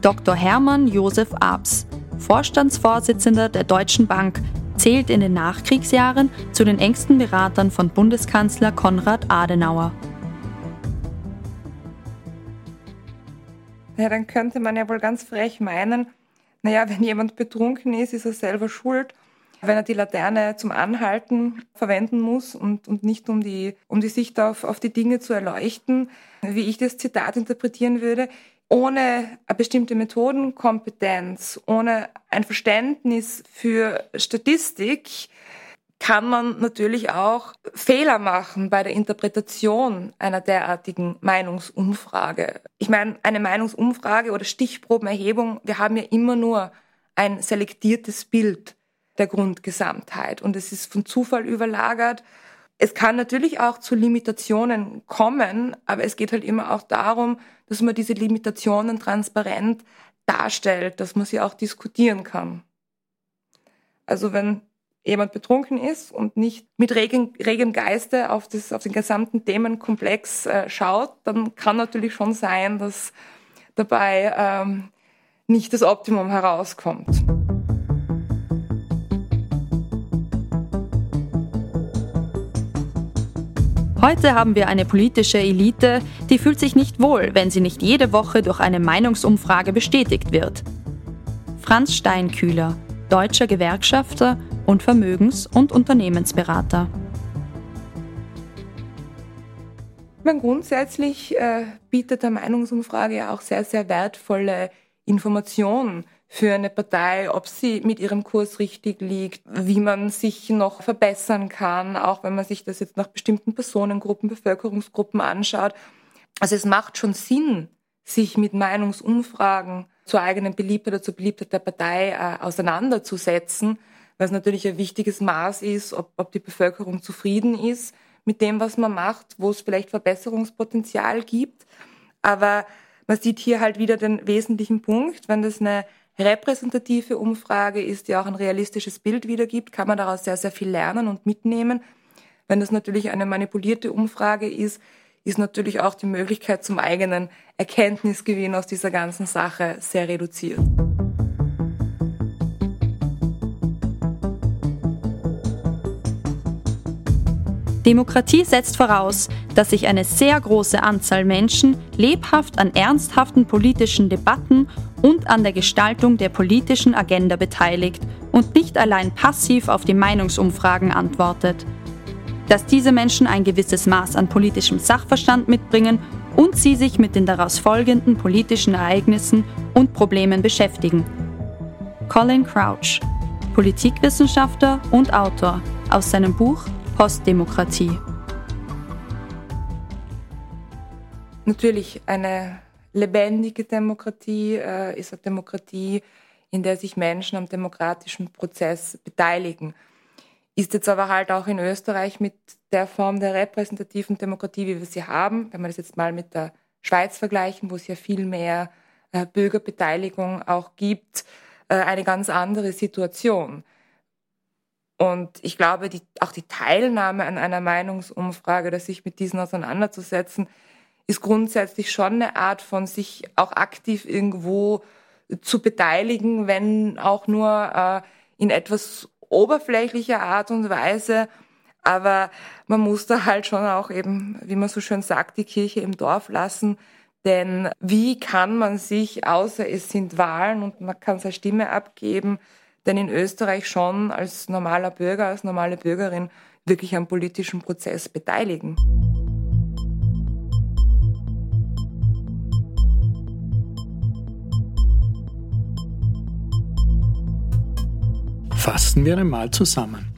D: Dr. Hermann Josef Abs, Vorstandsvorsitzender der Deutschen Bank, zählt in den Nachkriegsjahren zu den engsten Beratern von Bundeskanzler Konrad Adenauer.
A: Ja, dann könnte man ja wohl ganz frech meinen, naja, wenn jemand betrunken ist, ist er selber schuld wenn er die Laterne zum Anhalten verwenden muss und, und nicht um die, um die Sicht auf, auf die Dinge zu erleuchten, wie ich das Zitat interpretieren würde, ohne eine bestimmte Methodenkompetenz, ohne ein Verständnis für Statistik, kann man natürlich auch Fehler machen bei der Interpretation einer derartigen Meinungsumfrage. Ich meine, eine Meinungsumfrage oder Stichprobenerhebung, wir haben ja immer nur ein selektiertes Bild der Grundgesamtheit. Und es ist von Zufall überlagert. Es kann natürlich auch zu Limitationen kommen, aber es geht halt immer auch darum, dass man diese Limitationen transparent darstellt, dass man sie auch diskutieren kann. Also wenn jemand betrunken ist und nicht mit regem, regem Geiste auf, das, auf den gesamten Themenkomplex äh, schaut, dann kann natürlich schon sein, dass dabei ähm, nicht das Optimum herauskommt.
D: Heute haben wir eine politische Elite, die fühlt sich nicht wohl, wenn sie nicht jede Woche durch eine Meinungsumfrage bestätigt wird. Franz Steinkühler, deutscher Gewerkschafter und Vermögens- und Unternehmensberater.
A: Man grundsätzlich äh, bietet der Meinungsumfrage auch sehr, sehr wertvolle Informationen für eine Partei, ob sie mit ihrem Kurs richtig liegt, wie man sich noch verbessern kann, auch wenn man sich das jetzt nach bestimmten Personengruppen, Bevölkerungsgruppen anschaut. Also es macht schon Sinn, sich mit Meinungsumfragen zur eigenen Beliebtheit oder zur Beliebtheit der Partei äh, auseinanderzusetzen, weil es natürlich ein wichtiges Maß ist, ob, ob die Bevölkerung zufrieden ist mit dem, was man macht, wo es vielleicht Verbesserungspotenzial gibt. Aber man sieht hier halt wieder den wesentlichen Punkt, wenn das eine repräsentative Umfrage ist, die auch ein realistisches Bild wiedergibt, kann man daraus sehr, sehr viel lernen und mitnehmen. Wenn das natürlich eine manipulierte Umfrage ist, ist natürlich auch die Möglichkeit zum eigenen Erkenntnisgewinn aus dieser ganzen Sache sehr reduziert.
D: Demokratie setzt voraus, dass sich eine sehr große Anzahl Menschen lebhaft an ernsthaften politischen Debatten und an der Gestaltung der politischen Agenda beteiligt und nicht allein passiv auf die Meinungsumfragen antwortet. Dass diese Menschen ein gewisses Maß an politischem Sachverstand mitbringen und sie sich mit den daraus folgenden politischen Ereignissen und Problemen beschäftigen. Colin Crouch, Politikwissenschaftler und Autor, aus seinem Buch Postdemokratie.
A: Natürlich eine lebendige Demokratie äh, ist eine Demokratie, in der sich Menschen am demokratischen Prozess beteiligen. Ist jetzt aber halt auch in Österreich mit der Form der repräsentativen Demokratie, wie wir sie haben, wenn wir das jetzt mal mit der Schweiz vergleichen, wo es ja viel mehr äh, Bürgerbeteiligung auch gibt, äh, eine ganz andere Situation. Und ich glaube, die, auch die Teilnahme an einer Meinungsumfrage oder sich mit diesen auseinanderzusetzen, ist grundsätzlich schon eine Art von sich auch aktiv irgendwo zu beteiligen, wenn auch nur äh, in etwas oberflächlicher Art und Weise. Aber man muss da halt schon auch eben, wie man so schön sagt, die Kirche im Dorf lassen. Denn wie kann man sich, außer es sind Wahlen und man kann seine Stimme abgeben, denn in Österreich schon als normaler Bürger, als normale Bürgerin wirklich am politischen Prozess beteiligen.
C: Fassen wir einmal zusammen.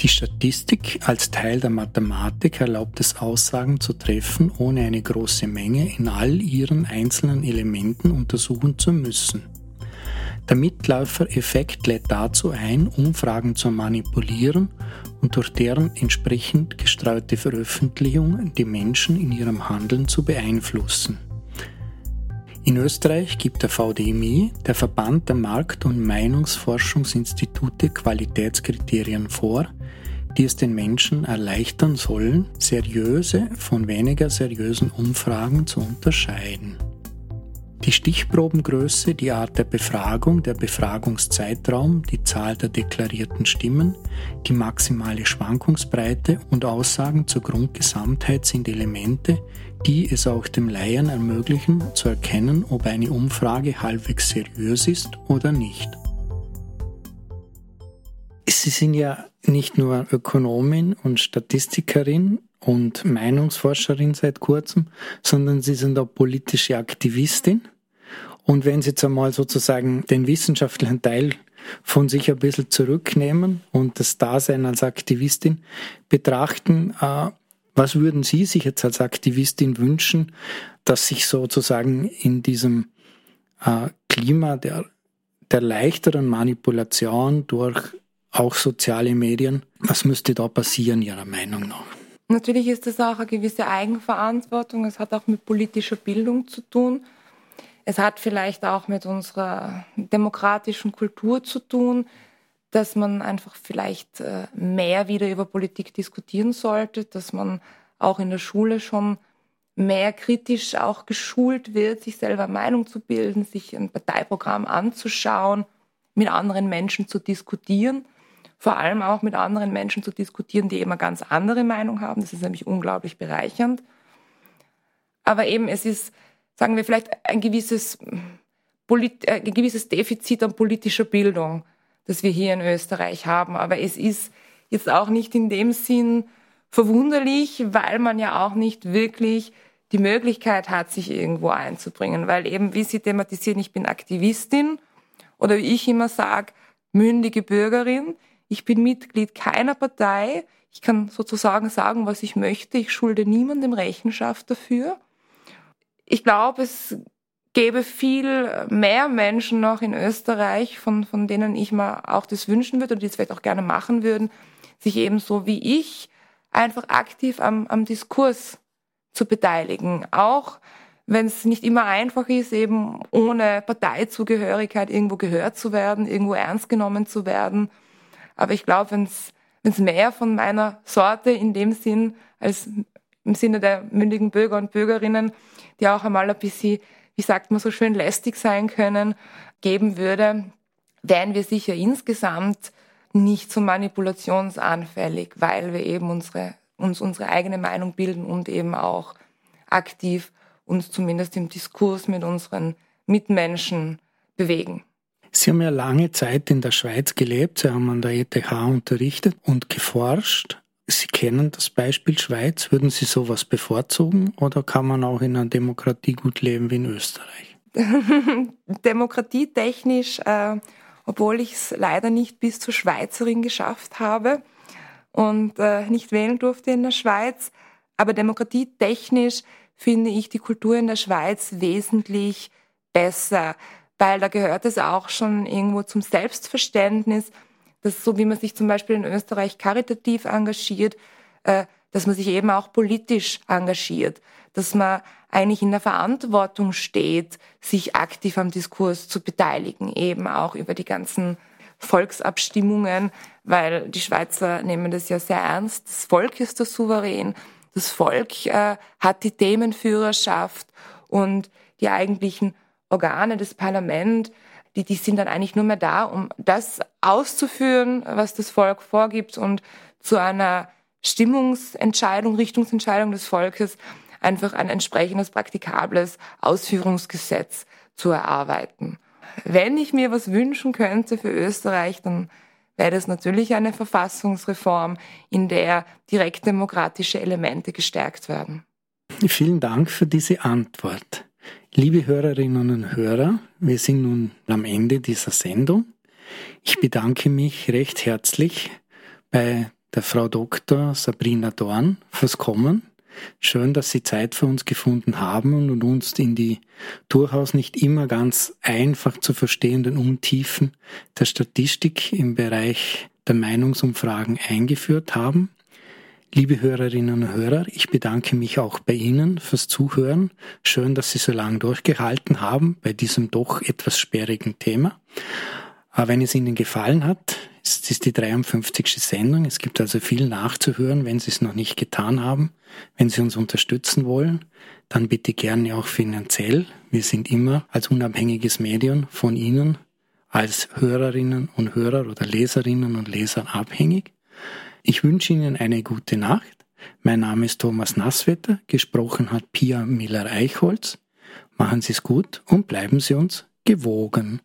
C: Die Statistik als Teil der Mathematik erlaubt es, Aussagen zu treffen, ohne eine große Menge in all ihren einzelnen Elementen untersuchen zu müssen. Der Mitläufereffekt lädt dazu ein, Umfragen zu manipulieren und durch deren entsprechend gestreute Veröffentlichung die Menschen in ihrem Handeln zu beeinflussen. In Österreich gibt der VDMI, der Verband der Markt- und Meinungsforschungsinstitute, Qualitätskriterien vor, die es den Menschen erleichtern sollen, seriöse von weniger seriösen Umfragen zu unterscheiden. Die Stichprobengröße, die Art der Befragung, der Befragungszeitraum, die Zahl der deklarierten Stimmen, die maximale Schwankungsbreite und Aussagen zur Grundgesamtheit sind Elemente, die es auch dem Laien ermöglichen, zu erkennen, ob eine Umfrage halbwegs seriös ist oder nicht. Sie sind ja nicht nur Ökonomin und Statistikerin und Meinungsforscherin seit kurzem, sondern Sie sind auch politische Aktivistin. Und wenn Sie jetzt einmal sozusagen den wissenschaftlichen Teil von sich ein bisschen zurücknehmen und das Dasein als Aktivistin betrachten, äh, was würden Sie sich jetzt als Aktivistin wünschen, dass sich sozusagen in diesem äh, Klima der, der leichteren Manipulation durch auch soziale Medien, was müsste da passieren Ihrer Meinung nach?
A: Natürlich ist das auch eine gewisse Eigenverantwortung. Es hat auch mit politischer Bildung zu tun. Es hat vielleicht auch mit unserer demokratischen Kultur zu tun, dass man einfach vielleicht äh, mehr wieder über Politik diskutieren sollte, dass man auch in der Schule schon mehr kritisch auch geschult wird, sich selber Meinung zu bilden, sich ein Parteiprogramm anzuschauen, mit anderen Menschen zu diskutieren, vor allem auch mit anderen Menschen zu diskutieren, die eben eine ganz andere Meinung haben. Das ist nämlich unglaublich bereichernd. Aber eben es ist sagen wir vielleicht ein gewisses, äh, ein gewisses Defizit an politischer Bildung, das wir hier in Österreich haben. Aber es ist jetzt auch nicht in dem Sinn verwunderlich, weil man ja auch nicht wirklich die Möglichkeit hat, sich irgendwo einzubringen. Weil eben, wie Sie thematisieren, ich bin Aktivistin oder wie ich immer sage, mündige Bürgerin. Ich bin Mitglied keiner Partei. Ich kann sozusagen sagen, was ich möchte. Ich schulde niemandem Rechenschaft dafür ich glaube, es gäbe viel mehr Menschen noch in Österreich, von, von denen ich mir auch das wünschen würde und die es vielleicht auch gerne machen würden, sich eben so wie ich einfach aktiv am, am Diskurs zu beteiligen. Auch wenn es nicht immer einfach ist, eben ohne Parteizugehörigkeit irgendwo gehört zu werden, irgendwo ernst genommen zu werden. Aber ich glaube, wenn es mehr von meiner Sorte in dem Sinn als im Sinne der mündigen Bürger und Bürgerinnen die auch einmal ein bisschen, wie sagt man so schön, lästig sein können, geben würde, wären wir sicher insgesamt nicht so manipulationsanfällig, weil wir eben unsere, uns unsere eigene Meinung bilden und eben auch aktiv uns zumindest im Diskurs mit unseren Mitmenschen bewegen.
C: Sie haben ja lange Zeit in der Schweiz gelebt, Sie haben an der ETH unterrichtet und geforscht. Sie kennen das Beispiel Schweiz. Würden Sie sowas bevorzugen oder kann man auch in einer Demokratie gut leben wie in Österreich?
A: Demokratietechnisch, äh, obwohl ich es leider nicht bis zur Schweizerin geschafft habe und äh, nicht wählen durfte in der Schweiz, aber demokratietechnisch finde ich die Kultur in der Schweiz wesentlich besser, weil da gehört es auch schon irgendwo zum Selbstverständnis, dass so wie man sich zum Beispiel in Österreich karitativ engagiert, äh, dass man sich eben auch politisch engagiert, dass man eigentlich in der Verantwortung steht, sich aktiv am Diskurs zu beteiligen, eben auch über die ganzen Volksabstimmungen, weil die Schweizer nehmen das ja sehr ernst. Das Volk ist der Souverän, das Volk äh, hat die Themenführerschaft und die eigentlichen Organe des Parlaments die, die sind dann eigentlich nur mehr da, um das auszuführen, was das Volk vorgibt und zu einer Stimmungsentscheidung, Richtungsentscheidung des Volkes einfach ein entsprechendes praktikables Ausführungsgesetz zu erarbeiten. Wenn ich mir was wünschen könnte für Österreich, dann wäre das natürlich eine Verfassungsreform, in der direktdemokratische Elemente gestärkt werden.
C: Vielen Dank für diese Antwort. Liebe Hörerinnen und Hörer, wir sind nun am Ende dieser Sendung. Ich bedanke mich recht herzlich bei der Frau Dr. Sabrina Dorn fürs Kommen. Schön, dass Sie Zeit für uns gefunden haben und uns in die durchaus nicht immer ganz einfach zu verstehenden Untiefen der Statistik im Bereich der Meinungsumfragen eingeführt haben. Liebe Hörerinnen und Hörer, ich bedanke mich auch bei Ihnen fürs Zuhören. Schön, dass Sie so lange durchgehalten haben bei diesem doch etwas sperrigen Thema. Aber wenn es Ihnen gefallen hat, es ist die 53. Sendung. Es gibt also viel nachzuhören, wenn Sie es noch nicht getan haben. Wenn Sie uns unterstützen wollen, dann bitte gerne auch finanziell. Wir sind immer als unabhängiges Medium von Ihnen als Hörerinnen und Hörer oder Leserinnen und Lesern abhängig. Ich wünsche Ihnen eine gute Nacht. Mein Name ist Thomas Nasswetter. Gesprochen hat Pia Miller-Eichholz. Machen Sie es gut und bleiben Sie uns gewogen.